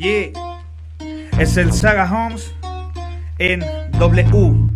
Yeah. Es el Saga Homes en W.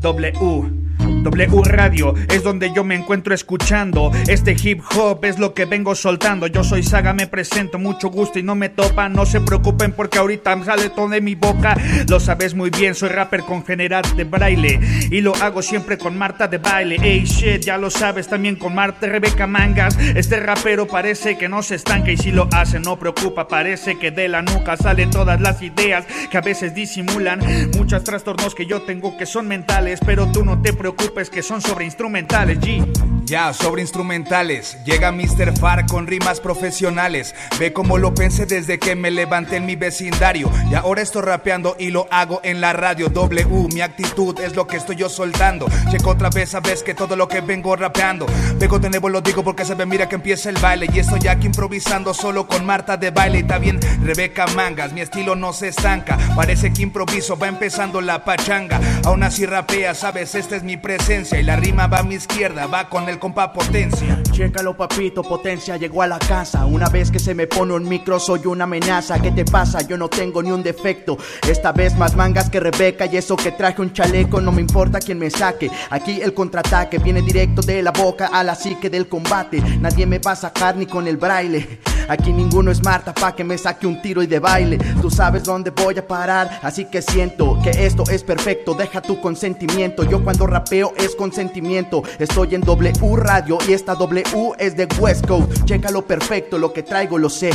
W. W Radio es donde yo me encuentro escuchando. Este hip hop es lo que vengo soltando. Yo soy Saga, me presento, mucho gusto y no me topan. No se preocupen porque ahorita sale todo de mi boca. Lo sabes muy bien, soy rapper con general de braille. Y lo hago siempre con Marta de baile. Ey shit, ya lo sabes también con Marta Rebeca Mangas. Este rapero parece que no se estanca y si lo hace no preocupa. Parece que de la nuca salen todas las ideas que a veces disimulan. Muchos trastornos que yo tengo que son mentales, pero tú no te preocupes que son sobre instrumentales, G. Ya, sobre instrumentales. Llega Mr. Far con rimas profesionales. Ve cómo lo pensé desde que me levanté en mi vecindario. Y ahora estoy rapeando y lo hago en la radio. W, mi actitud es lo que estoy yo soltando. Checo otra vez, sabes que todo lo que vengo rapeando. Vengo de nuevo, lo digo porque se ve, mira que empieza el baile. Y estoy aquí improvisando solo con Marta de baile. Y bien, Rebeca Mangas. Mi estilo no se estanca. Parece que improviso, va empezando la pachanga. Aún así rapea, sabes, esta es mi presencia. Y la rima va a mi izquierda, va con el compa potencia. Chécalo, papito, potencia llegó a la casa. Una vez que se me pone un micro, soy una amenaza. ¿Qué te pasa? Yo no tengo ni un defecto. Esta vez más mangas que Rebeca y eso que traje un chaleco. No me importa quién me saque. Aquí el contraataque viene directo de la boca a la psique del combate. Nadie me va a sacar ni con el braille. Aquí ninguno es Marta pa' que me saque un tiro y de baile. Tú sabes dónde voy a parar, así que siento que esto es perfecto. Deja tu consentimiento. Yo cuando rapeo es consentimiento. Estoy en W Radio y esta W es de West Coast. Chécalo perfecto, lo que traigo lo sé.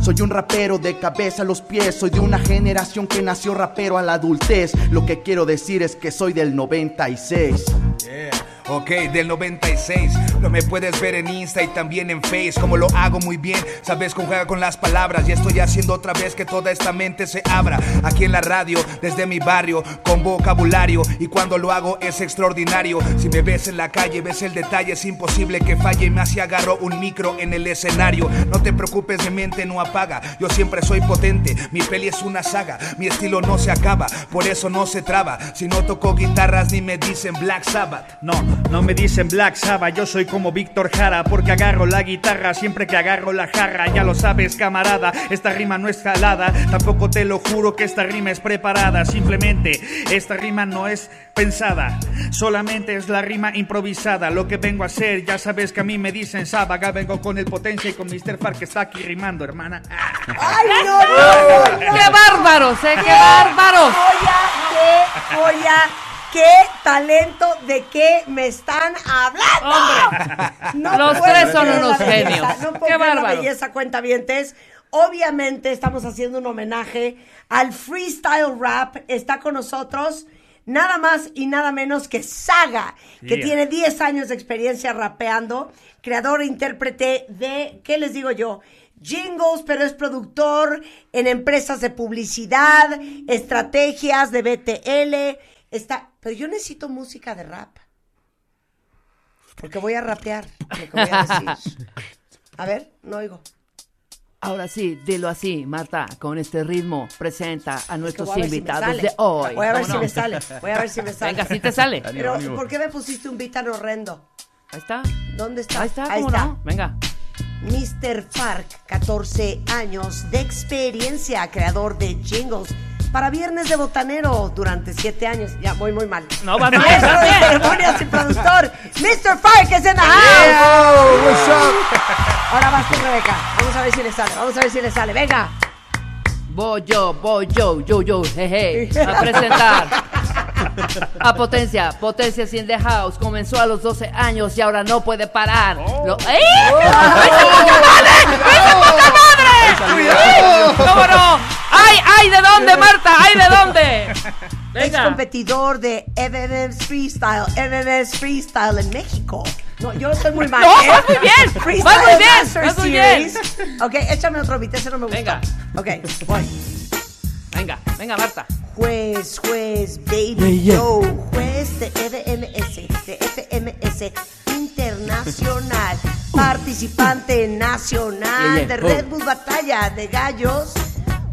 Soy un rapero de cabeza a los pies, soy de una generación que nació rapero a la adultez. Lo que quiero decir es que soy del 96. Yeah. Ok, del 96. Lo me puedes ver en Insta y también en Face. Como lo hago muy bien, sabes conjugar con las palabras. Y estoy haciendo otra vez que toda esta mente se abra. Aquí en la radio, desde mi barrio, con vocabulario. Y cuando lo hago es extraordinario. Si me ves en la calle, ves el detalle, es imposible que falle. Más si agarro un micro en el escenario. No te preocupes, mi mente no apaga. Yo siempre soy potente. Mi peli es una saga. Mi estilo no se acaba, por eso no se traba. Si no toco guitarras, ni me dicen Black Sabbath. No, no me dicen Black Sabbath, yo soy como Víctor Jara porque agarro la guitarra siempre que agarro la jarra. Ya lo sabes, camarada, esta rima no es jalada. Tampoco te lo juro que esta rima es preparada. Simplemente esta rima no es pensada, solamente es la rima improvisada. Lo que vengo a hacer, ya sabes que a mí me dicen Sabaga, vengo con el potencia y con Mr. Far que está aquí rimando, hermana. ¡Ay, no, no, no, no. ¡Qué bárbaros, eh! ¡Qué bárbaros! Joya, qué joya, qué talento, de qué me están hablando. Hombre, los tres son unos genios. No puedo Qué la bárbaro. belleza, cuentavientes. Obviamente estamos haciendo un homenaje al freestyle rap. Está con nosotros nada más y nada menos que Saga, que Yeah. tiene 10 años de experiencia rapeando, creador e intérprete de, ¿qué les digo yo? Jingles, pero es productor en empresas de publicidad, estrategias de BTL. Está, pero yo necesito música de rap. Porque voy a rapear lo que voy a decir. A ver, no oigo. Ahora sí, dilo así, Marta, con este ritmo, presenta a nuestros si invitados de hoy. Voy a ver ¿Cómo si me sale. Voy a ver si me sale. Venga, si te sale. Pero, ¿por qué me pusiste un beat tan horrendo? Ahí está. ¿Dónde está? Ahí está, Ahí ¿cómo está. no? Venga. Mr. Fark, 14 años de experiencia, creador de jingles para Viernes de Botanero durante 7 años. Ya, voy muy mal. No, vas bien, Maestro de ceremonias y productor, Mr. Fark es en the house. Ahora vas tú, Rebeca. Vamos a ver si le sale, vamos a ver si le sale. Venga. Voy yo, voy yo, yo, yo, jeje, a presentar a Potencia. Potencia in the house. Comenzó a los 12 años y ahora no puede parar. Lo- ¡Eh! ¡Vete, poca madre! ¡Vete, poca madre! ¿Cómo no? ¡Ay, ay! ¿De dónde, Marta? ¡Ay, de dónde! Es Venga. competidor de MMS Freestyle, MMS Freestyle en México. No, yo estoy muy mal. No, ¿eh? vas muy bien, Freestyle vas muy bien, Master vas muy bien. Series. Ok, échame otro beat, ese no me gusta. Venga. Ok, voy. Venga, venga, Marta. Juez, juez, baby, yo, juez de FMS, de FMS Internacional, participante nacional Yeah, yeah. de Red Bull Batalla de Gallos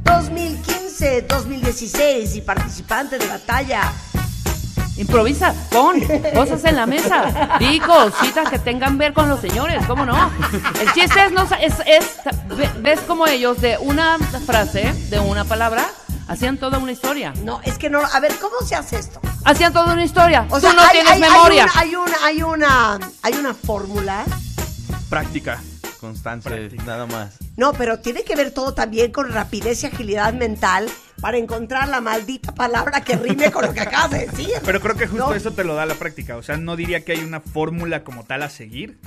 2015-2016 y participante de Batalla Improvisa, pon cosas en la mesa, di cositas que tengan ver con los señores, ¿cómo no? El chiste es, no, es, es- ve- ves como ellos de una frase, de una palabra, hacían toda una historia. No, es que no. A ver, ¿cómo se hace esto? Hacían toda una historia. O Tú sea, no hay, tienes hay- hay memoria. una, hay una, hay una, hay una fórmula. Práctica. Constancia, nada más. No, pero tiene que ver todo también con rapidez y agilidad mental para encontrar la maldita palabra que rime con lo que acabas de decir. Pero creo que justo No. eso te lo da la práctica. O sea, no diría que hay una fórmula como tal a seguir,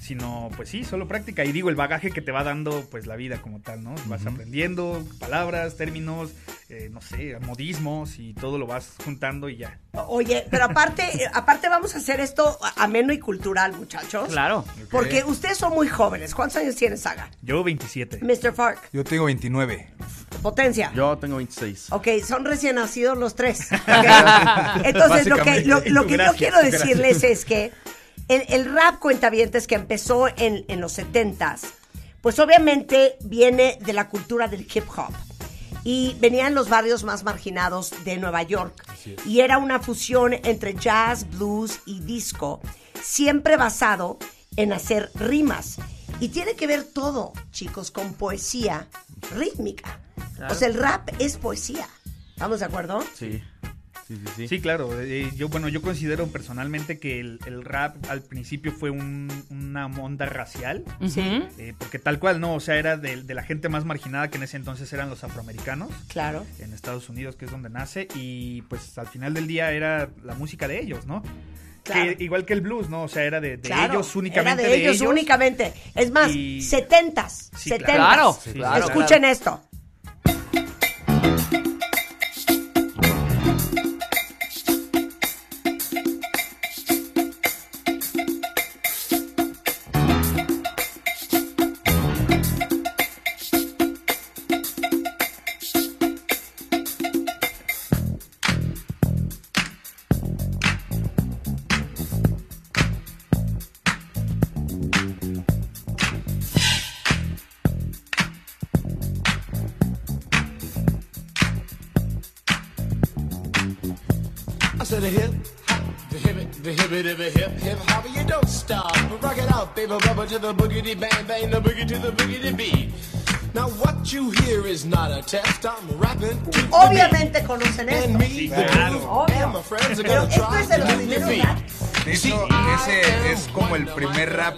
sino pues sí, solo práctica. Y digo, el bagaje que te va dando pues la vida como tal, ¿no? Vas aprendiendo palabras, términos, eh, no sé, modismos y todo lo vas juntando y ya. Oye, pero aparte, eh, aparte vamos a hacer esto ameno y cultural, muchachos. Claro. Porque ustedes son muy jóvenes. ¿Cuántos años tienes, Saga? Yo 27. Mr. Fark, Yo tengo 29. potencia. Yo tengo 26. Ok, son recién nacidos los tres. Entonces, lo que, lo, lo que yo quiero gracias. decirles es que el, el rap cuentavientes que empezó en, en los 70s, pues obviamente viene de la cultura del hip hop. Y venía en los barrios más marginados de Nueva York. Y era una fusión entre jazz, blues y disco, siempre basado en hacer rimas. Y tiene que ver todo, chicos, con poesía rítmica. O sea, el rap es poesía. ¿Estamos de acuerdo? Sí. Sí, sí, sí. Sí, claro. eh, yo, bueno, yo considero personalmente que el, el rap al principio fue un- una onda racial. Ujú. eh, porque tal cual, ¿no? O sea, era de, de la gente más marginada que en ese entonces eran los afroamericanos. Claro. en Estados Unidos, que es donde nace, y pues al final del día era la música de ellos, ¿no? Claro. Que, igual que el blues, ¿no? O sea, era de, de Claro, ellos únicamente. era de, ellos, únicamente. Es más, Y- setentas, Sí, setentas. claro. Sí, claro. Escuchen esto. I Rock it out, baby, bubba to the boogity bang bang, the boogie to the boogity beat. Now what you hear is not a test. I'm rapping. to the beat. Obviamente conocen And esto. me, the groove, Obvio. and my friends are gonna try to your es como el primer rap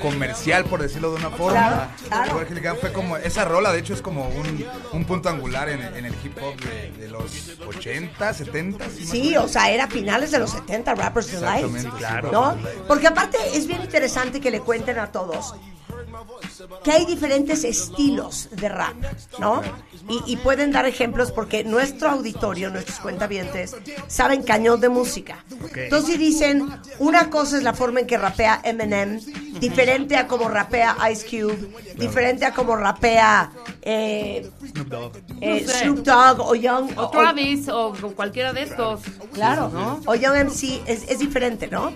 comercial, por decirlo de una forma. Claro, claro. Fue como, esa rola, de hecho, es como un, un punto angular en, en el hip hop de, de los 80, 70. ¿sí, Sí, menos? o sea, era finales de los 70, Rappers Delight. Exactamente, claro. ¿No? Porque aparte es bien interesante que le cuenten a todos que hay diferentes estilos de rap, ¿no? Y, y pueden dar ejemplos porque nuestro auditorio, nuestros cuentavientes, saben cañón de música. Entonces si dicen, una cosa es la forma en que rapea Eminem, diferente a como rapea Ice Cube, diferente a como rapea eh, Snoop Dogg. eh, No sé. Snoop Dogg o Young... O Travis, o cualquiera de estos. Claro, ¿no? O Young MC es, es diferente, ¿no?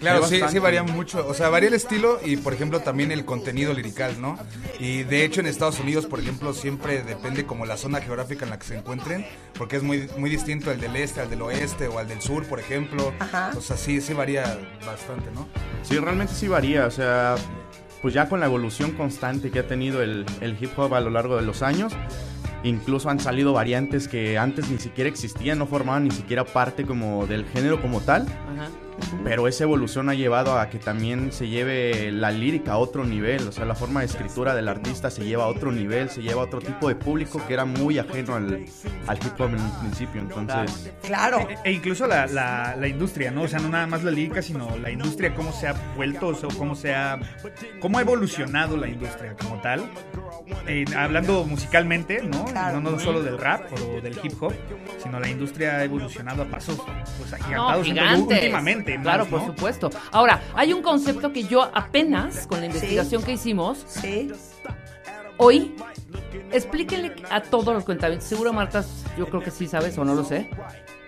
Claro, sí, sí varía mucho. O sea, varía el estilo y, por ejemplo, también el contenido lirical, ¿no? Y de hecho, en Estados Unidos, por ejemplo, siempre depende como la zona geográfica en la que se encuentren, porque es muy, muy distinto el del este al del oeste o al del sur, por ejemplo. Ajá. O sea, sí, sí varía bastante, ¿no? Sí, realmente sí varía. O sea, pues ya con la evolución constante que ha tenido el, hip hop a lo largo de los años, incluso han salido variantes que antes ni siquiera existían, no formaban ni siquiera parte como del género como tal. Ajá. Pero esa evolución ha llevado a que también se lleve la lírica a otro nivel, o sea, la forma de escritura del artista se lleva a otro nivel, se lleva a otro tipo de público que era muy ajeno al, al hip hop en un principio, entonces... Claro. E, e incluso la, la, la industria, ¿no? O sea, no nada más la lírica, sino la industria, cómo se ha vuelto, o sea, cómo se ha. cómo ha evolucionado la industria como tal. Eh, hablando musicalmente, ¿no? Claro. No, no solo del rap o del hip hop, sino la industria ha evolucionado a pasos pues agigantados No, últimamente. Claro, por supuesto. Ahora, hay un concepto que yo apenas, con la investigación que hicimos, Sí. hoy, explíquenle a todos los cuentavientes, seguro Marta, yo creo que sí sabes o no lo sé,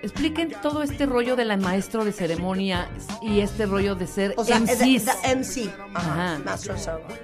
expliquen todo este rollo de la maestro de ceremonia y este rollo de ser O sea, MCs. MC. Ajá. Master of Ceremony.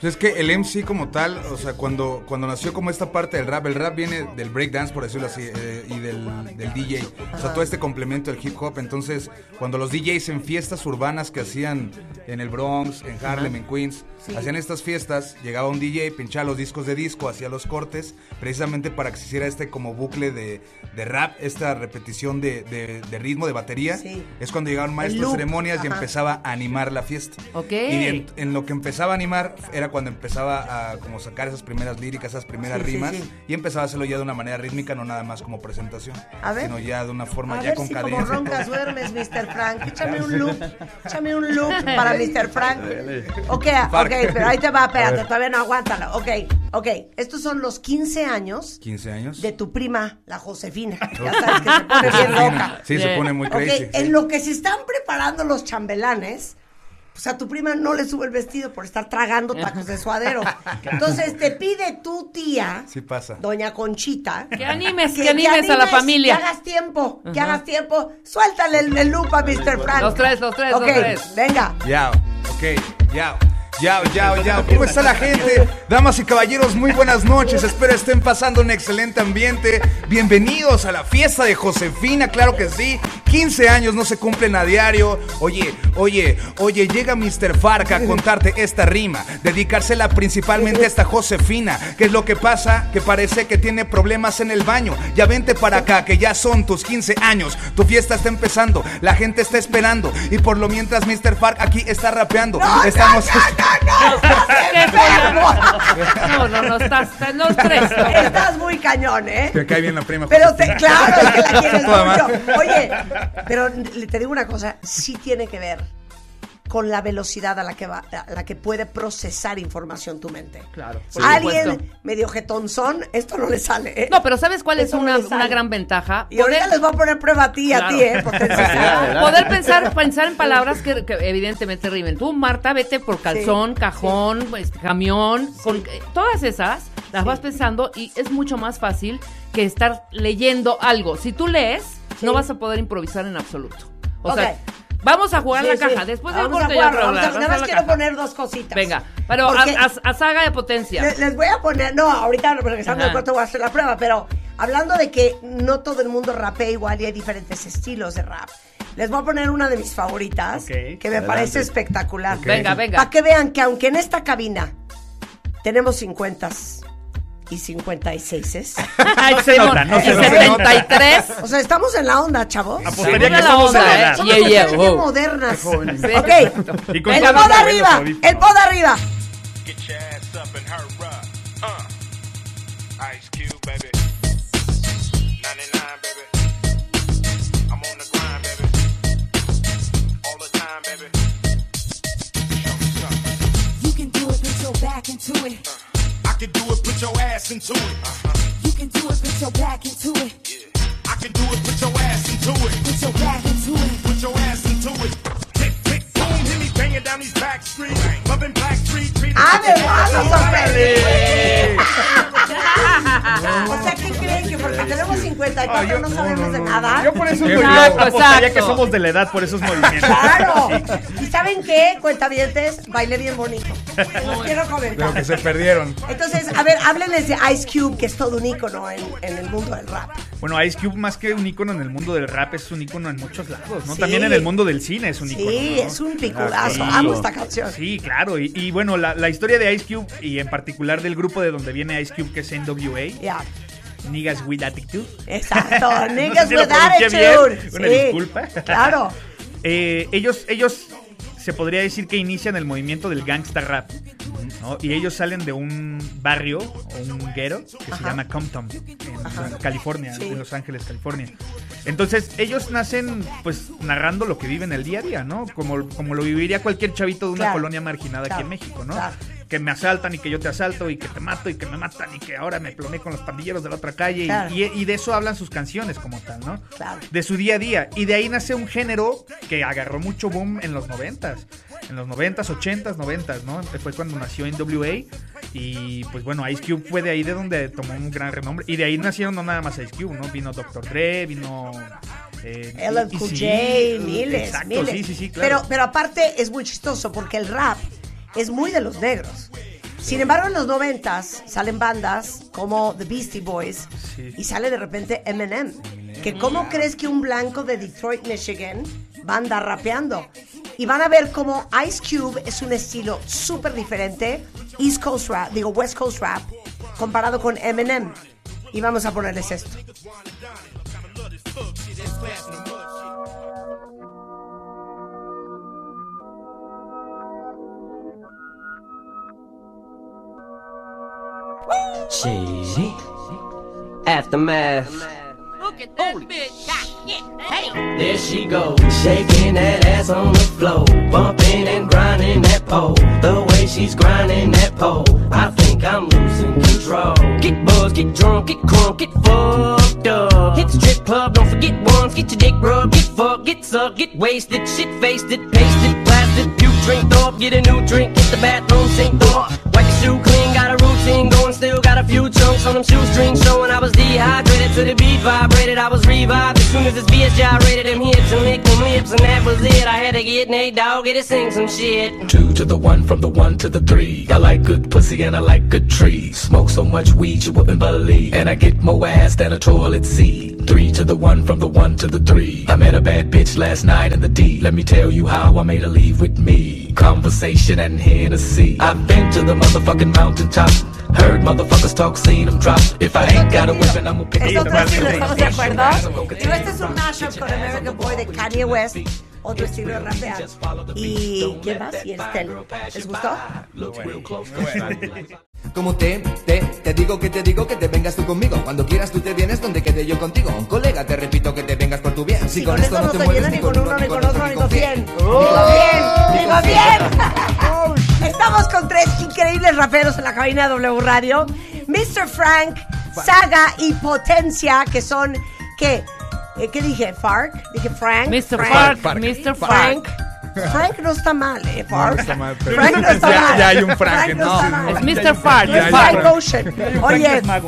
Pues es que el MC como tal, o sea, cuando, cuando nació como esta parte del rap, el rap viene del breakdance, por decirlo así, eh, y del, del DJ. O sea, todo este complemento del hip hop. Entonces, cuando los DJs en fiestas urbanas que hacían en el Bronx, en Harlem, en Queens, hacían estas fiestas, llegaba un DJ, pinchaba los discos de disco, hacía los cortes, precisamente para que se hiciera este como bucle de, de rap, esta repetición de, de- de ritmo, de batería. Sí. Es cuando llegaban maestros ceremonias y empezaba a animar la fiesta. Ok. Y en, en lo que empezaba a animar era cuando empezaba a como sacar esas primeras líricas, esas primeras Sí, sí, rimas sí. y empezaba a hacerlo ya de una manera rítmica, no nada más como presentación, A ver. sino ya de una forma A ya ver con si como cadencia. roncas duermes, Mr. Frank. Échame un loop. Échame un loop para Mr. Frank. Ok, ok, pero ahí te va, espérate, todavía no aguántalo. Ok, ok. Estos son los 15 años 15 años. de tu prima, la Josefina. Ya sabes que se pone bien loca. Sí, se pone muy crazy. sí. en lo que se están preparando los chambelanes, pues a tu prima no le sube el vestido por estar tragando tacos de suadero. Entonces te pide tu tía, Sí pasa. doña Conchita, Que animes, que animes a la Que familia. hagas tiempo, que hagas tiempo. Suéltale el, el loop a Mr. Frank. Los tres, los tres, Ok, los tres. venga. Yao, ok, yao. Yao, yao, yao. ¿Cómo está la gente? Damas y caballeros, muy buenas noches. Espero estén pasando un excelente ambiente. Bienvenidos a la fiesta de Josefina, claro que sí. 15 años no se cumplen a diario. Oye, oye, oye, llega Mr. Farca a contarte esta rima. Dedicársela principalmente a esta Josefina. ¿Qué es lo que pasa? Que parece que tiene problemas en el baño. Ya vente para acá, que ya son tus 15 años. Tu fiesta está empezando, la gente está esperando. Y por lo mientras Mr. Farc aquí está rapeando. Estamos. No, no, estás, estás los tres. no. Estás muy cañón, ¿eh? Me cae bien la prima. Pero te, claro, es que la quieres mucho. Oye, pero le- te digo una cosa, sí tiene que ver con la velocidad a la que va, a la que puede procesar información tu mente. Claro, Alguien supuesto. medio jetonzón, esto no le sale. ¿eh? No, pero ¿sabes cuál es no una, gran ventaja? Y ahorita les voy a poner prueba a ti y a Claro. ti, ¿eh? Potencia. Poder pensar, pensar en palabras que, que evidentemente rimen. Tú, Marta, vete por calzón, cajón, pues, camión, con, eh, todas esas las vas pensando y es mucho más fácil que estar leyendo algo. Si tú lees, no vas a poder improvisar en absoluto. O sea, Ok. Vamos a jugar Sí, la sí. caja. Después del Vamos a corte ya jugar, otro vamos a- hablar. Nada más quiero caja. poner dos cositas. Venga, pero a, Porque- a- a saga de potencia. Le- Les voy a poner, no, ahorita regresando del corte voy a hacer la prueba, pero hablando de que no todo el mundo rapea igual y hay diferentes estilos de rap. Les voy a poner una de mis favoritas que me parece espectacular. Venga, venga. Para que vean que aunque en esta cabina tenemos 50 y 56 Ay, No se nota, no y se nota. 73. O sea, estamos en la onda, chavos. Apostaría Estamos que en la onda, ¿eh? Somos Yeah, yeah, mujeres bien wow. modernas. jóvenes. Ok. Y con El pod arriba, el pod arriba. Get your ass up and hurry up. Uh. Ice Cube, baby. Put your nada. Yo por eso yo apostaría exacto. que somos de la edad por esos movimientos. ¡Claro! ¿Y saben qué? Cuentavientes, bailé bien bonito. Los quiero De lo que comentar. se perdieron. Entonces, a ver, háblenles de Ice Cube, que es todo un ícono en, en el mundo del rap. Bueno, Ice Cube más que un ícono en el mundo del rap es un ícono en muchos lados, ¿no? Sí. También en el mundo del cine es un ícono. Sí, ¿no? es un piculazo. Sí. Amo esta canción. Sí, claro. Y, y bueno, la, la historia de Ice Cube y en particular del grupo de donde viene Ice Cube, que es NWA, Ya, Niggas with Attitude. exacto. No Niggas sé si lo with pronuncié bien. attitude. Una Sí, disculpa. Claro. Eh, ellos, ellos se podría decir que inician el movimiento del gangsta rap. ¿no? Y ellos salen de un barrio o un ghetto que se llama Compton, en California, Sí. en Los Ángeles, California. Entonces, ellos nacen pues narrando lo que viven el día a día, ¿no? Como, como lo viviría cualquier chavito de una Claro. colonia marginada Claro. aquí en México, ¿no? Claro. Que me asaltan y que yo te asalto y que te mato y que me matan y que ahora me ploné con los pandilleros de la otra calle. y- Claro. Y, y de eso hablan sus canciones como tal, ¿no? Claro. de su día a día. Y de ahí nace un género que agarró mucho boom en los noventas. En los noventas, ochentas, noventas, ¿no? Fue cuando nació NWA. Y pues bueno, Ice Cube fue de ahí de donde tomó un gran renombre. Y de ahí nacieron no nada más Ice Cube, ¿no? Vino Dr. Dre, vino... Eh, LL Cool Eazy-E, J, miles, Exacto, miles. sí, sí, sí, claro. Pero, pero aparte es muy chistoso porque el rap es muy de los negros. Sin embargo, en los noventas salen bandas como The Beastie Boys y sale de repente Eminem. Que cómo crees que un blanco de Detroit, Michigan, va a andar rapeando? Y van a ver cómo Ice Cube es un estilo súper diferente, East Coast Rap, digo West Coast Rap, comparado con Eminem. Y vamos a ponerles esto. Shit. Aftermath. Look at that bitch. Hey. There she goes, shaking that ass on the floor, bumping and grinding that pole. The way she's grinding that pole, I think I'm losing control. Get buzzed, get drunk, get crunk, get fucked up. Hit the strip club, don't forget once, get your dick rubbed, get fucked, get sucked, get wasted, shit faced it, pasted, blasted, puke, drink up, get a new drink, hit the bathroom, sink up. Wipe your shoe clean, got a routine going, still got a few chunks on them shoestrings showing I was dehydrated to the beat vibrated. I was revived as soon as this bitch gyrated them hips and licked them lips, and that was it. I had to get Nate Dogg to sing some shit. Two to the one, from the one to the three. I like good pussy and I like good trees. Smoke so much weed you wouldn't believe. And I get more ass than a toilet seat. Three to the one, from the one to the three. I met a bad bitch last night in the D. Let me tell you how I made her leave with me. Conversation and Hennessy. I've been to the motherfucking mountaintop. Heard motherfuckers talk, seen them drop. If I ain't got a weapon, I'ma pick Es up ¿estamos de acuerdo? Digo, este es un mashup con American Boy de Kanye West, otro estilo de rapear. ¿Y quién más? Y Estel. ¿Les gustó? Como te, te, te digo que te digo que te vengas tú conmigo. Cuando quieras tú te vienes donde quede yo contigo. Un colega, te repito que te vengas por tu bien. Si con esto no se llena ni con uno, ni con otro, ni con cien. Digo bien, digo bien. Estamos con tres increíbles raperos en la cabina de W Radio. Mr. Frank, Saga y Potencia, que son, ¿qué? Eh, ¿Qué dije? ¿Fark? Dije Frank. Mr. Frank, Fark, Mr. Frank. Fark. Frank no está mal, ¿eh? Fark. No está mal, pero- Frank no está Ya- mal. ya hay un Frank, no, no, mal. Es Mr. Fark. No es Frank Frank. Ocean. Oye, Frank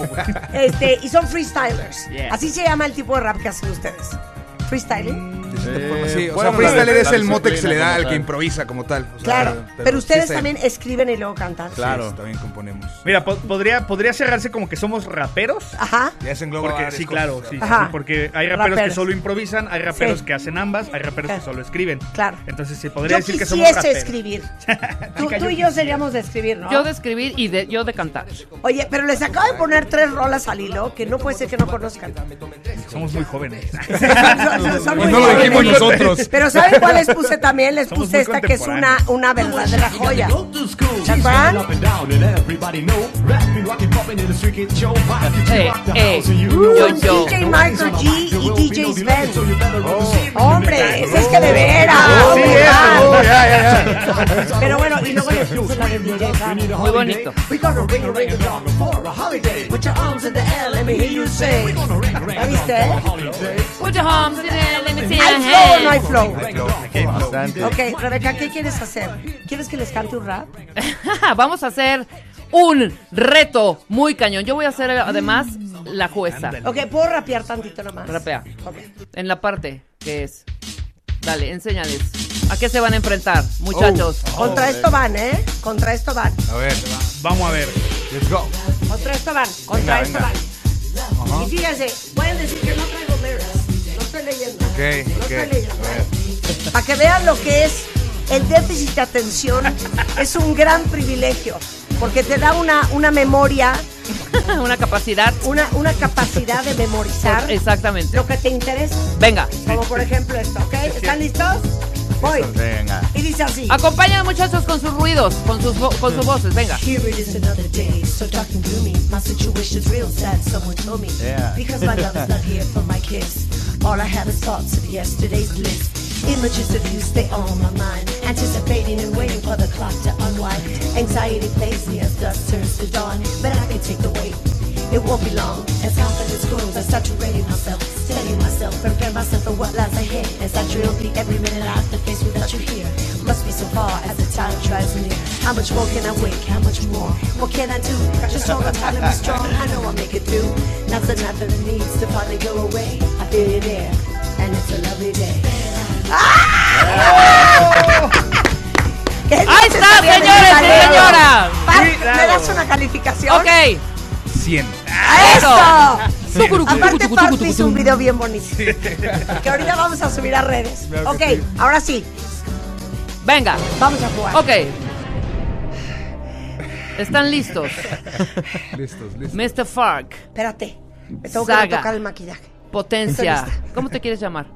este, y son freestylers. Yeah. Así se llama el tipo de rap que hacen ustedes. Freestyling. Sí, o bueno, sea, freestyle la- es el mote que se le da al que improvisa como tal. O sea, Claro. Pero ustedes también escriben y luego cantan. Claro. Sí, también componemos. Mira, po- podría, podría cerrarse como que somos raperos. Ajá. Ya se engloba Porque sí, cosas, claro, sí, Ajá. sí, porque hay raperos, Raperos. que solo improvisan, hay raperos Sí. que hacen ambas, hay raperos que solo escriben. Claro. Entonces se podría Yo decir que somos raperos. escribir. Tú, y yo seríamos de escribir, ¿no? Yo de escribir y de, yo de cantar. Oye, pero les acabo de poner tres rolas al hilo que no puede ser que no conozcan. Somos muy jóvenes. Pues muy no nosotros. Pero ¿saben cuál les puse también? Les Somos puse esta que es una, una verdadera joya. ¿Se acuerdan? Eh, eh, yo, yo. DJ Michael G y DJ Sven. Hombre, ese es que de veras. Sí, eso, oh, ya, ya, ya. Pero bueno, y luego les puse la de DJ. Muy bonito. We gonna ring a ring a dong for a holiday. Put your arms in the air, let me hear you say. ¿Ya viste? Put your arms in there, let me see your ¿Hay flow o no hay flow? Bastante. Ok, Rebeca, ¿qué quieres hacer? ¿Quieres que les cante un rap? Vamos a hacer un reto muy cañón. Yo voy a ser además la jueza. Ok, ¿puedo rapear tantito nomás? Rapea. Ok. En la parte que es. Dale, enséñales. ¿A qué se van a enfrentar, muchachos? Contra esto van, ¿eh? Contra esto van. A ver, Vamos a ver. let's go. Contra esto van. Contra Venga, esto venga. van. Y fíjense, pueden decir que no traigo ver. Para que vean lo que es el déficit de atención, es un gran privilegio. Porque te da una, una memoria, Una capacidad. una, una capacidad de memorizar Exactamente. lo que te interesa. Venga. Como por ejemplo esto, ¿ok? ¿Están listos? Voy. Venga. Y dice así. Acompañan muchachos con sus ruidos, con sus, vo- con sus voces. Venga. Here it is another day, so dark and gloomy. My situation's real sad, someone told me. Yeah. Because my love is not here for my kiss. All I have is thoughts of yesterday's bliss. Images of you stay on my mind. Anticipating and waiting for the clock to unwind. Anxiety plays me as dusk turns to dawn. But I can take the wait. It won't be long. As confidence grows, I start to ready myself. Steady myself, prepare myself for what lies ahead. As I drill the every minute I have to face without you here. Must be so far as the time drives near. How much more can I wait? How much more? What can I do? Just hold on tight and be strong. I know I'll make it through. Now's the night that it needs to finally go away. I feel it there, and it's a lovely day. ¡Ah! ¿Qué Ahí está, señores y señoras. ¿me das una calificación? Ok. 100. ¡Eso! Tucurucu, Aparte, tucurucu, hizo un video bien bonito. Que ahorita vamos a subir a redes. Claro Ok, que sí. ahora sí, Venga. vamos a jugar. Ok. ¿Están listos? Listos, listos. Mr. Fark, Espérate, me tengo que Saga. retocar el maquillaje. Potencia. ¿Cómo te quieres llamar?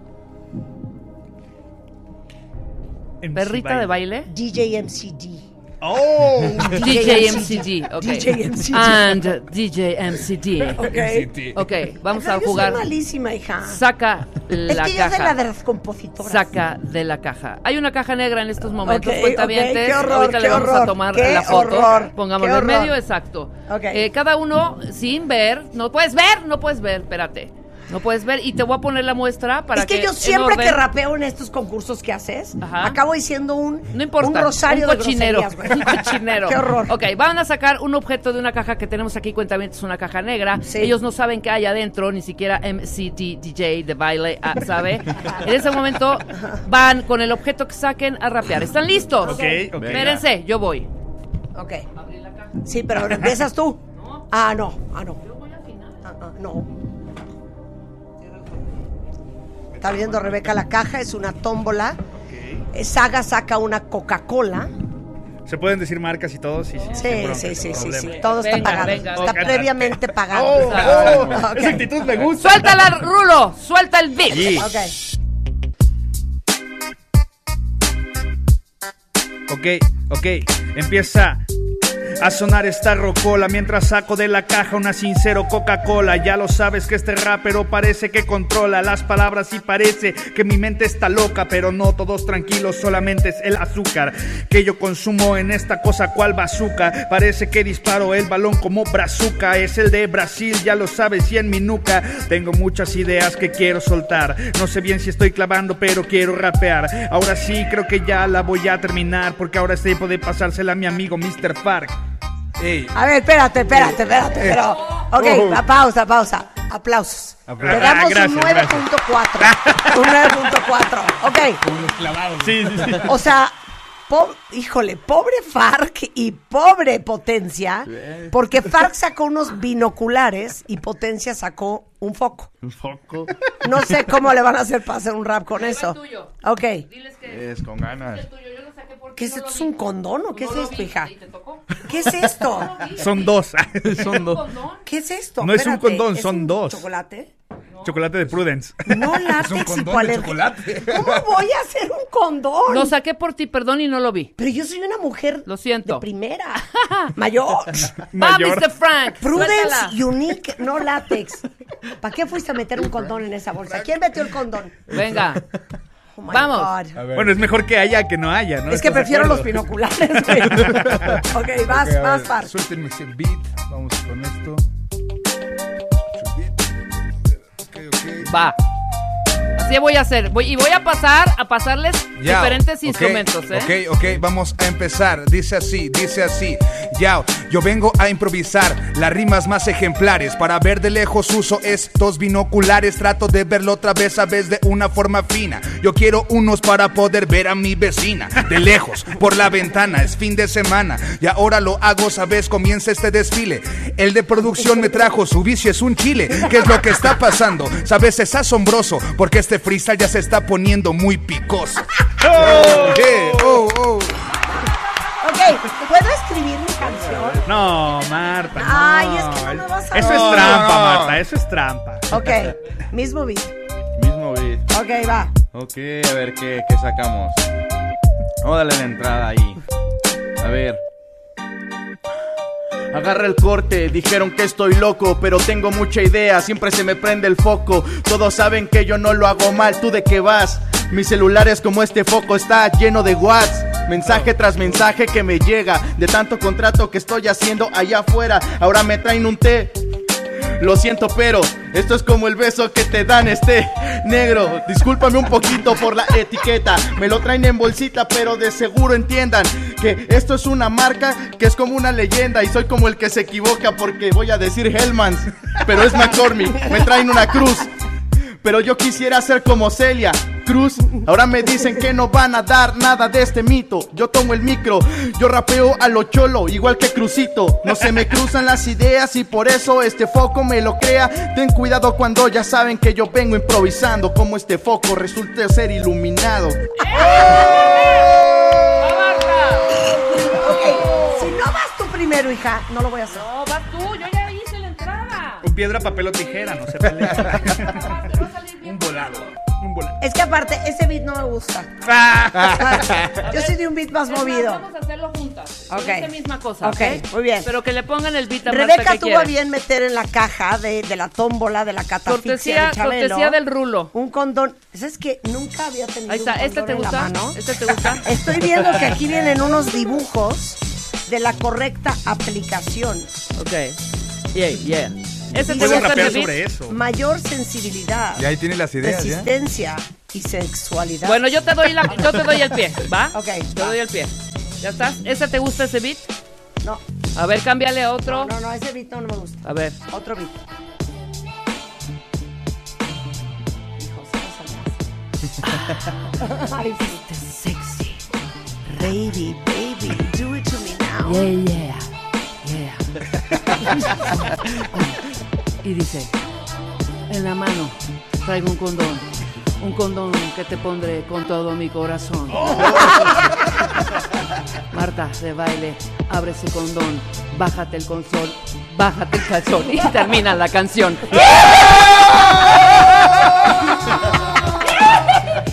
MC ¿Perrita de baile? DJ MCD. ¡Oh! DJ MCD, ok. DJ MCD. And DJ MCD. Ok. Ok, vamos a jugar. soy malísima, hija. Saca es la que yo soy la caja. de las compositoras. Saca de la caja. Hay una caja negra en estos momentos, Ok, cuentavientes. ok, qué horror, Ahorita le vamos a horror, tomar qué la foto. horror, qué en medio, exacto. Eh, cada uno sin ver. No puedes ver, no puedes ver, espérate. No puedes ver y te voy a poner la muestra para es que, yo siempre que rapeo en estos concursos que haces, Ajá. acabo diciendo un, No importa. un rosario un cochinero. de un cochinero. Qué horror. Ok, van a sacar un objeto de una caja que tenemos aquí, cuentamientos, una caja negra. Sí. Ellos no saben qué hay adentro, ni siquiera MCT DJ de baile ah, sabe. en ese momento van con el objeto que saquen a rapear. ¿Están listos? Ok, ok. Espérense, yo voy. Ok. Sí, pero ahora empiezas tú. Ah, no. Ah, no. Ah, ah, no. Está viendo Rebeca la caja, es una tómbola. Eh, Saga saca una Coca-Cola. ¿Se pueden decir marcas y todo? Sí, sí. Sí, sí, sí, sí, sí. Todo está pagado. venga, está venga. previamente pagado. Oh, oh, Ok. Esa actitud me gusta. Suéltala, Rulo, suelta el beat. Sí. Ok. Ok, ok, empieza a sonar esta rocola mientras saco de la caja una sincero Coca-Cola. Ya lo sabes que este rapero parece que controla las palabras y parece que mi mente está loca, pero no todos tranquilos, solamente es el azúcar que yo consumo en esta cosa cual bazooka. Parece que disparo el balón como brazuca, es el de Brasil, ya lo sabes, y en mi nuca tengo muchas ideas que quiero soltar. No sé bien si estoy clavando, pero quiero rapear. Ahora sí, creo que ya la voy a terminar, porque ahora es tiempo de pasársela a mi amigo Mr. Fark. Ey, A ver, espérate, espérate, espérate. Pero, ok, Oh. pa- pausa, pausa. Aplausos. Le damos Ah, gracias, un 9.4. un 9.4. Ok. Sí, sí, sí. O sea, po- híjole, pobre Farc y pobre Potencia, porque Farc sacó unos binoculares y Potencia sacó un foco. Un foco. No sé cómo le van a hacer para hacer un rap con eso. tuyo. Ok. Diles que Es con ganas. es tuyo, ¿Qué es esto? ¿Es un condón o qué es esto, hija? ¿Y te tocó? ¿Qué es esto? Son dos. Son dos. ¿Condón? ¿Qué es esto? No es un condón, ¿es son dos. ¿Chocolate? Chocolate de Prudence. No es un látex hipoalergénico. chocolate. ¿Cómo voy a hacer un condón? Lo saqué por ti, perdón, y no lo vi. Pero yo soy una mujer Lo siento. de primera. Mayor. Va, Mayor. Mr. Frank. Prudence suéltala. Unique, no látex. ¿Para qué fuiste a meter un condón en esa bolsa? ¿Quién metió el condón? Venga. Oh my Vamos. God. A ver. Bueno, es mejor que haya que no haya, ¿no? Es que ¿Estás de prefiero los binoculares, güey. ok, vas, vas, Far. Suéltenme ese beat. Vamos con esto. Ok, ok. Va. Así voy a hacer. Voy, y voy a pasar a pasarles diferentes ok, instrumentos, ¿eh? Ok, ok, vamos a empezar. Dice así, dice así. Ya, yo vengo a improvisar las rimas más ejemplares. Para ver de lejos uso estos binoculares. Trato de verlo otra vez a vez de una forma fina. Yo quiero unos para poder ver a mi vecina. De lejos, por la ventana, es fin de semana. Y ahora lo hago, sabes, comienza este desfile. El de producción me trajo, su vicio es un chile. ¿Qué es lo que está pasando? Sabes, es asombroso, porque este freestyle ya se está poniendo muy picoso. ¡Oh! Yeah, oh, oh. Ok, ¿puedo escribir mi canción? No, Marta. no. Ay, es que no vas a Eso es trampa, no. Marta, eso es trampa. Ok, mismo beat. Mismo beat. Ok, va. Ok, a ver qué, qué sacamos. Vamos a darle la entrada ahí. A ver. Agarra el corte, dijeron que estoy loco, pero tengo mucha idea, siempre se me prende el foco. Todos saben que yo no lo hago mal, ¿tú de qué vas? Mi celular es como este foco, está lleno de watts. Mensaje tras mensaje que me llega, de tanto contrato que estoy haciendo allá afuera. Ahora me traen un té, lo siento, pero esto es como el beso que te dan este negro. Discúlpame un poquito por la etiqueta. Me lo traen en bolsita, pero de seguro entiendan que esto es una marca que es como una leyenda y soy como el que se equivoca porque voy a decir Hellmans, pero es McCormick. Me traen una cruz. Pero yo quisiera ser como Celia. Cruz. Ahora me dicen que no van a dar nada de este mito. Yo tomo el micro, yo rapeo a lo cholo, igual que Crucito. No se me cruzan las ideas y por eso este foco me lo crea. Ten cuidado cuando ya saben que yo vengo improvisando. Como este foco resulte ser iluminado. Ok, si no vas tú primero, hija, no lo voy a hacer. No, vas tú, yo ya hice la entrada. Con piedra, papel o tijera, no se volado. Un volado. Es que aparte, ese beat no me gusta. Yo soy de un beat más Es movido. Vamos a hacerlo juntas. Ok. Ok. Esta misma cosa. Ok, muy bien. Pero que le pongan el beat a Rebeca que tuvo bien meter en la caja de, de la tómbola de la catafixia Cortesía, de Chabelo cortesía del rulo. un condón. ¿Sabes que nunca había tenido Ahí está, un ¿este te en la gusta? mano? ¿Este te gusta? Estoy viendo que aquí vienen unos dibujos de la correcta aplicación. Ok. Yeah, yeah. ¿Este te gusta rapear el beat? sobre eso. Mayor sensibilidad, Y ahí tiene las ideas, ¿ya? resistencia y sexualidad. Bueno, yo te doy la, yo te doy el pie, ¿va? Ok, Te va. doy el pie. ¿Ya estás? ¿Ese te gusta ese beat? No, A ver, cámbiale a otro. no, no, ese beat no me gusta. A ver. Otro beat. Sexy. Baby, baby, do it to me now. Yeah, yeah. Yeah. y dice, en la mano traigo un condón. Un condón que te pondré con todo mi corazón. Marta, de baile, abre ese condón, bájate el consol, bájate el calzón y termina la canción.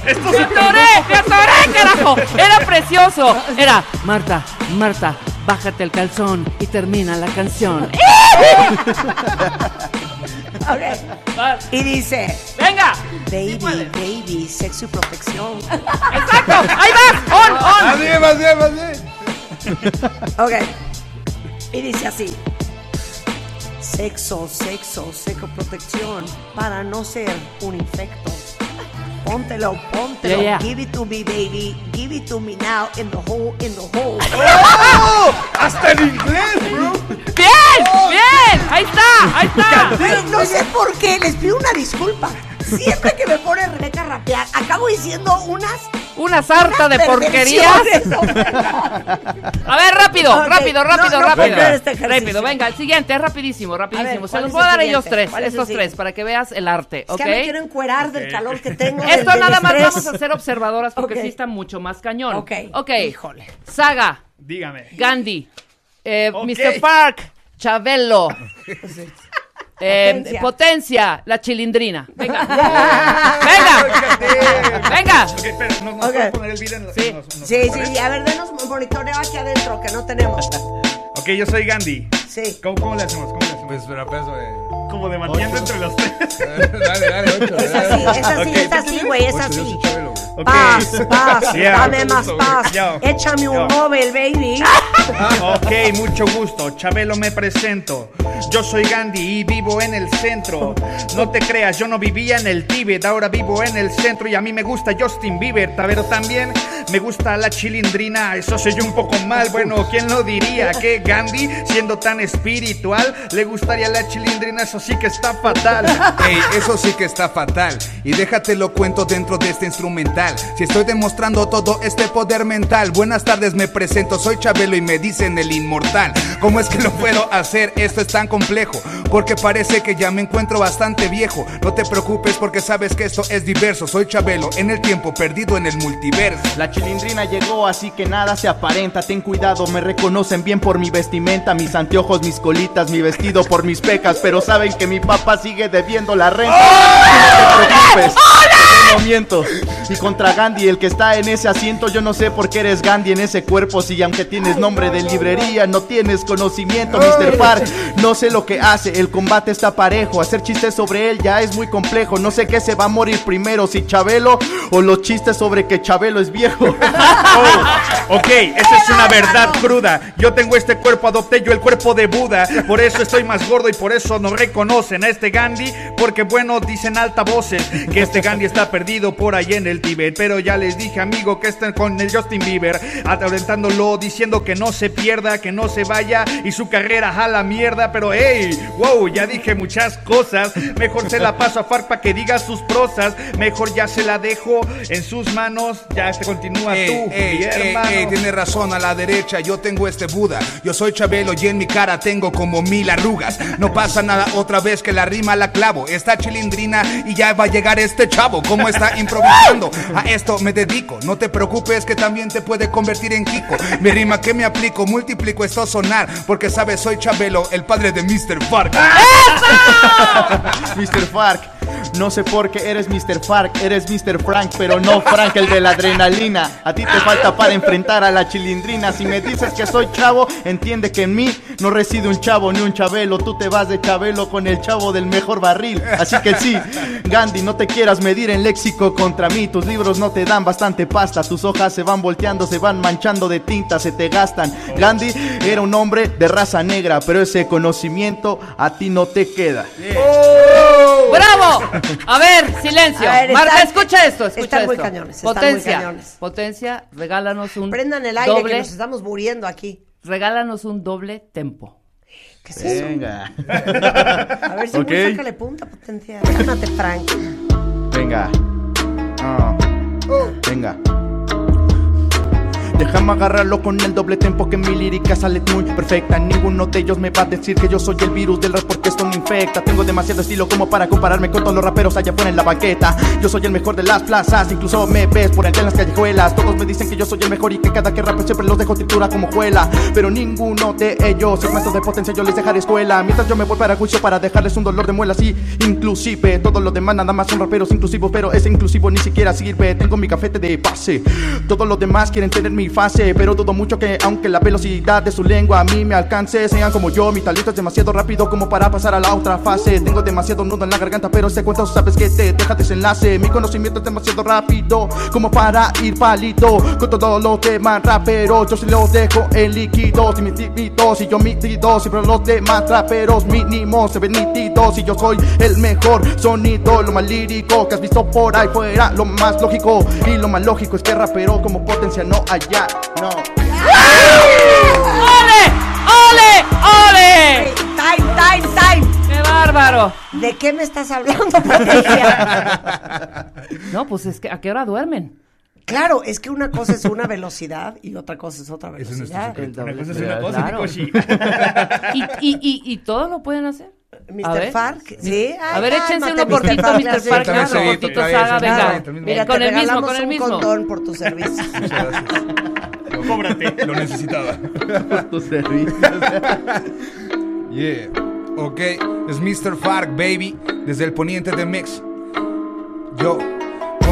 ¡Me atoré! ¡Me atoré, carajo! Era precioso. Era, Marta, Marta, bájate el calzón y termina la canción. Y dice, ¡Venga! baby, baby, sexo y protección. ¡Exacto! ¡Ahí vas! ¡On, on! Más bien, más bien, más bien. Ok. Y dice así. Sexo, sexo, sexo protección para no ser un infecto. Póntelo, póntelo. Yeah, yeah. Give it to me, baby. Give it to me now in the hole, in the hole. Hasta en inglés, bro. ¡Bien! ¡Bien! ¡Ahí está! ¡Ahí está! No sé por qué, les pido una disculpa. Siempre que me pone Rebeca a rapear, acabo diciendo unas. Una sarta de porquerías. A ver, rápido, rápido, rápido, no rápido. este rápido, venga, el siguiente, es rapidísimo, rapidísimo. Ver, Se ¿cuál los voy a dar a ellos tres, ¿Cuál es el estos tres, para que veas el arte, Es ¿ok? que me quiero encuerar del calor que tengo. Esto del- del nada más vamos a ser observadoras porque Ok. sí está mucho más cañón. Ok. Ok. Híjole. Saga, Dígame. Gandhi, eh. Mr. Park, Chabelo. eh, Potencia. potencia. la chilindrina. Venga. Venga. Venga. Ok, espera, ¿nos, nos Ok. puedes poner el video en la Sí. nos- nos- Sí, sí, a ver, denos un monitoreo aquí adentro que no tenemos. Ok, yo soy Gandhi. Sí. ¿Cómo, cómo le hacemos? ¿Cómo le hacemos? Pues una peso de. Como debatiendo entre los tres. Dale, dale, ocho. Es así, es así, es así, güey, es Ocho, así. Yo soy Chabelo, güey. Ok. Paz, paz, Yeah. dame más paz. Yo. Échame un Yo. móvil, baby. Ok, mucho gusto. Chabelo me presento. Yo soy Gandhi y vivo en el centro. No te creas, yo no vivía en el Tíbet, ahora vivo en el centro y a mí me gusta Justin Bieber, pero también me gusta la chilindrina. Eso soy un poco mal, bueno, ¿quién lo diría? Que Gandhi, siendo tan espiritual, le gustaría la chilindrina, eso sí que está fatal. Ey, eso sí que está fatal. Y déjate lo cuento dentro de este instrumental. Si estoy demostrando todo este poder mental. Buenas tardes, me presento, soy Chabelo y me dicen el inmortal. ¿Cómo es que lo puedo hacer? Esto es tan complejo. Porque parece que ya me encuentro bastante viejo. No te preocupes porque sabes que esto es diverso. Soy Chabelo en el tiempo perdido en el multiverso. La chilindrina llegó, así que nada se aparenta. Ten cuidado, me reconocen bien por mi vestimenta, mis anteojos, mis colitas, mi vestido por mis pecas. Pero saben que mi papá sigue debiendo la renta. No te preocupes, yo no miento. Y contra Gandhi, el que está en ese asiento, yo no sé por qué eres Gandhi en ese cuerpo. Si aunque tienes nombre de librería, no tienes conocimiento, Mr. Park. No sé lo que hace, el combate está parejo. Hacer chistes sobre él ya es muy complejo. No sé qué se va a morir primero, si Chabelo o los chistes sobre que Chabelo es viejo. Oh, ok, esa es una verdad cruda. Yo tengo este cuerpo, adopté yo el cuerpo de Buda. Por eso estoy más gordo y por eso no reconocen a este Gandhi. Porque bueno, dicen altavoces que este Gandhi está perdido por ahí en el Tíbet. Pero ya les dije, amigo, que están con el Justin Bieber, atalentándolo, diciendo que no se pierda, que no se vaya y su carrera a la mierda. Pero hey, wow, ya dije muchas cosas. Mejor se la paso a Fark para que diga sus prosas. Mejor ya se la dejo en sus manos. Ya se continúa Ey, tú, ey, mi hermano. ey, tiene razón, a la derecha yo tengo este Buda. Yo soy Chabelo y en mi cara tengo como mil arrugas. No pasa nada otra vez que la rima la clavo. Está chilindrina y ya va a llegar este chavo. ¿Cómo está improvisando? A esto me dedico. No te preocupes que también te puede convertir en Kiko. Mi rima que me aplico, multiplico esto sonar. Porque sabes, soy Chabelo, el padre de Mr. Fark. Mr. Fark. No sé por qué eres Mr. Fark, eres Mr. Frank, pero no Frank el de la adrenalina. A ti te falta para enfrentar a la chilindrina. Si me dices que soy chavo, entiende que en mí no reside un chavo ni un chabelo. Tú te vas de chabelo con el chavo del mejor barril. Así que sí, Gandhi, no te quieras medir en léxico contra mí. Tus libros no te dan bastante pasta. Tus hojas se van volteando, se van manchando de tinta, se te gastan. Gandhi era un hombre de raza negra, pero ese conocimiento a ti no te queda. ¡Bravo! A ver, silencio. A ver, Marta, están- escucha esto, escucha están muy esto. cañones, están muy Potencia, cañones. potencia, regálanos un Prendan el aire doble, que nos estamos muriendo aquí. regálanos un doble tempo. ¿Qué es eso? Venga. A ver si Ok. sácale punta, potencia. Cálmate, Frank. Venga. Ah. Venga. Déjame agarrarlo con el doble tempo que mi lírica sale muy perfecta. Ninguno de ellos me va a decir que yo soy el virus del rap porque esto me infecta. Tengo demasiado estilo como para compararme con todos los raperos allá afuera en la banqueta. Yo soy el mejor de las plazas, incluso me ves por allá en las callejuelas. Todos me dicen que yo soy el mejor y que cada que rape siempre los dejo tritura como juela. Pero ninguno de ellos es maestro de potencia, yo les dejaré escuela. Mientras yo me voy para juicio para dejarles un dolor de muelas y inclusive todos los demás nada más son raperos inclusivos, pero ese inclusivo ni siquiera sirve. Tengo mi cafete de pase. Todos los demás quieren tener mi fase, pero dudo mucho que aunque la velocidad de su lengua a mí me alcance, sean como yo. Mi talento es demasiado rápido como para pasar a la otra fase. Tengo demasiado nudo en la garganta, pero ese cuento sabes que te deja desenlace. Mi conocimiento es demasiado rápido como para ir palito con todos los demás raperos. Yo se los dejo en líquidos y mis tímidos y yo mitidos. Siempre los demás raperos mínimos se ven nítidos y yo soy el mejor sonido, lo más lírico que has visto por ahí fuera. Lo más lógico y lo más lógico es que rapero como potencia no allá, no. ¡Ole! ¡Ole! ¡Ole! Time, time, time. ¡Qué bárbaro! ¿De qué me estás hablando, potencia? No, pues es que ¿a qué hora duermen? Claro, es que una cosa es una velocidad y otra cosa es otra velocidad. secreto. Una cosa es Claro. una cosa, Mikoshi. ¿Y, y, y, y todo lo pueden hacer? Mr. Fark, sí. A ver, échense uno cortito, Mr. Fark, cortito saga, venga. Mira, con te el mismo, regalamos con el un mismo. condón por tu servicio. Muchas gracias. Cóbrate. Lo necesitaba. Tu servicio. Yeah. Ok, es Mr. Fark, baby, desde el poniente de Mix. Yo.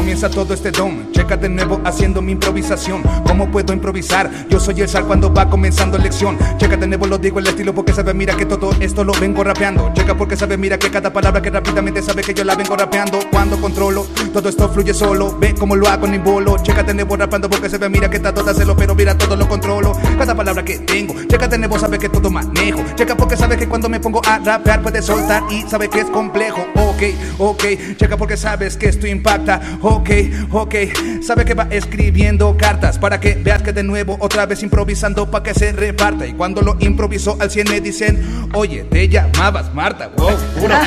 Comienza todo este don, checa de nuevo haciendo mi improvisación. ¿Cómo puedo improvisar? Yo soy el sal cuando va comenzando lección. Checa de nuevo, lo digo el estilo porque sabe, mira que todo esto lo vengo rapeando. Checa porque sabe, mira que cada palabra que rápidamente sabe que yo la vengo rapeando. Cuando controlo, todo esto fluye solo. Ve cómo lo hago en bolo. Checa de nuevo rapeando porque se ve, mira que está todo hacerlo, pero mira todo lo controlo. Cada palabra que tengo, checa de nuevo, sabe que todo manejo. Checa porque sabe que cuando me pongo a rapear puede soltar y sabe que es complejo. Ok, ok, checa porque sabes que esto impacta. Ok, ok, sabe que va escribiendo cartas para que veas que de nuevo otra vez improvisando para que se reparta. Y cuando lo improviso al 100 me dicen, oye, te llamabas Marta. Wow, puro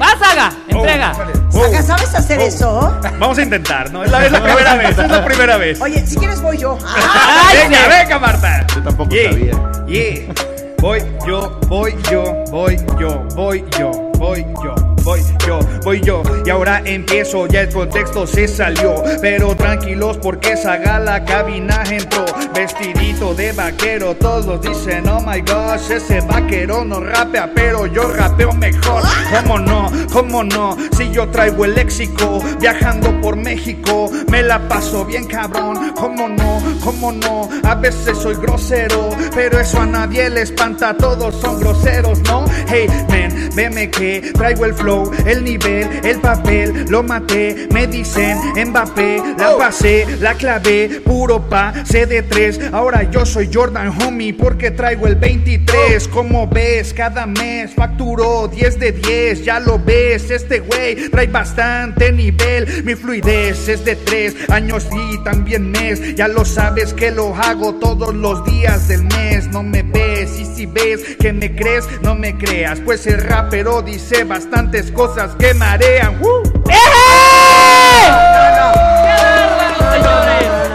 ¡Va, Saga! ¡Entrega! Saga, ¿sabes hacer eso? Vamos a intentar, ¿no? Es la, es la primera vez, es la primera vez. Oye, si quieres voy yo. Ah, ¡Ay, venga, sí! venga, Marta. Yo tampoco Yeah, sabía. yeah. Voy yo, voy yo, voy yo, voy yo, voy yo, voy yo, voy yo. Y ahora empiezo, ya el contexto se salió. Pero tranquilos porque esa gala cabina entró. Vestidito de vaquero, todos dicen, oh my gosh, ese vaquero no rapea, pero yo rapeo mejor. ¿Cómo no? ¿Cómo no? Si yo traigo el léxico, viajando por México, me la paso bien cabrón. ¿Cómo no? ¿Cómo no? A veces soy grosero, pero eso a nadie le espanta, todos son groseros, ¿no? Hey, man, veme que traigo el flow, el nivel, el papel, lo maté, me dicen Mbappé, la pasé, la clavé, puro pa, C de 3, ahora yo soy Jordan homie porque traigo el 23, como ves, cada mes facturó 10 de 10, ya lo ves, este güey trae bastante nivel, mi fluidez es de 3 años y también mes, ya lo sabes que lo hago todos los días del mes, no me ves y si ves que me crees, no me creas, pues el rapero dice bastantes cosas que marean. ¡Woo!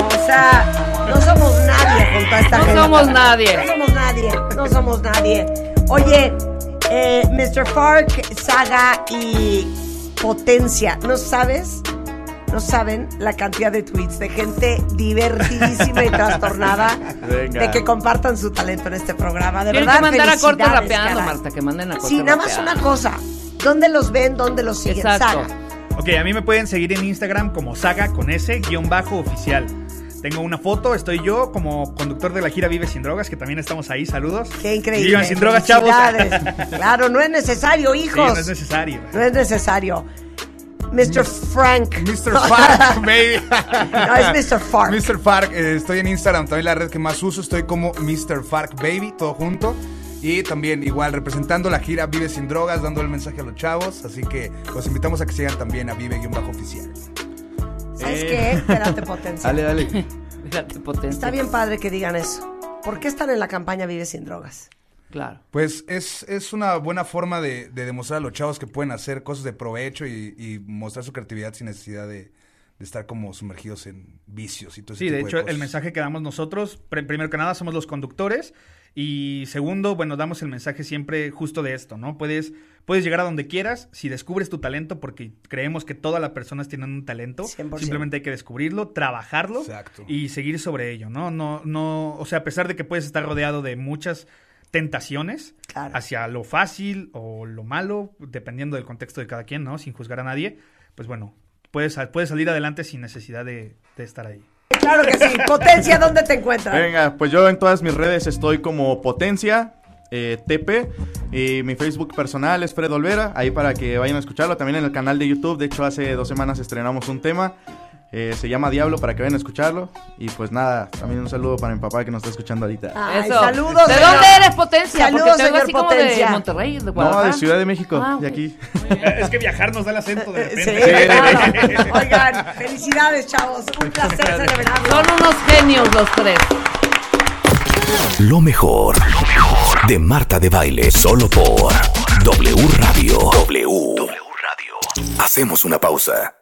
O sea, no somos nadie junto a esta No gente. somos nadie. No somos nadie. No somos nadie. Oye, eh, Mr. Fark, Saga y Potencia, ¿no sabes? No saben la cantidad de tweets de gente divertidísima y trastornada Venga. de que compartan su talento en este programa. De Tienen verdad, que mandar a corte rapeando, caray. Marta, que manden a corte Sí, nada más rapeando. una cosa. ¿Dónde los ven? ¿Dónde los siguen? Exacto. Saga. Ok, a mí me pueden seguir en Instagram como saga con S guion bajo oficial. Tengo una foto, estoy yo como conductor de la gira Vive Sin Drogas, que también estamos ahí, saludos. Qué increíble. Vivan sin drogas, chavos. Claro, no es necesario, Sí, hijos. no es necesario. No es necesario. Mr. Frank. Mr. Fark, baby. No, es Mr. Fark. Mr. Fark, eh, estoy en Instagram, también la red que más uso, estoy como Mr. Fark Baby, todo junto. Y también igual representando la gira Vive Sin Drogas, dando el mensaje a los chavos. Así que los invitamos a que sigan también a Vive-Oficial. ¿Sabes qué? Espérate, potencia. Dale, dale. Fíjate, potencia. Está bien padre que digan eso. ¿Por qué están en la campaña Vive Sin Drogas? Claro. Pues es, es una buena forma de, de demostrar a los chavos que pueden hacer cosas de provecho y, y mostrar su creatividad sin necesidad de, de estar como sumergidos en vicios y todo ese Sí, de tipo hecho, el cosas. mensaje que damos nosotros, pr- primero que nada, somos los conductores. Y segundo, bueno, damos el mensaje siempre justo de esto, ¿no? Puedes, puedes llegar a donde quieras si descubres tu talento, porque creemos que todas las personas tienen un talento. 100%. Simplemente hay que descubrirlo, trabajarlo Exacto. y seguir sobre ello, ¿no? No, no, o sea, a pesar de que puedes estar rodeado de muchas tentaciones Claro. hacia lo fácil o lo malo, dependiendo del contexto de cada quien, ¿no? Sin juzgar a nadie, pues bueno, puedes, puedes salir adelante sin necesidad de, de estar ahí. Claro que sí. Potencia, ¿dónde te encuentras? Venga, pues yo en todas mis redes estoy como Potencia eh, TP y mi Facebook personal es Fred Olvera, ahí para que vayan a escucharlo. También en el canal de YouTube, de hecho hace dos semanas estrenamos un tema, eh, se llama Diablo para que vayan a escucharlo. Y pues nada, también un saludo para mi papá que nos está escuchando ahorita. Ay, Eso. saludos. ¿De señor. dónde eres, Potencia? Saludos, Porque te señor así como Potencia. de Monterrey, de No, Guadalajara. de Ciudad de México, Ah, de aquí. Es que viajar nos da el acento de Sí, repente. claro. Oigan, felicidades, chavos. Un placer celebrarlo. Son unos genios los tres. Lo mejor, lo mejor de Marta de Baile, solo por W Radio. W. W Radio. Hacemos una pausa.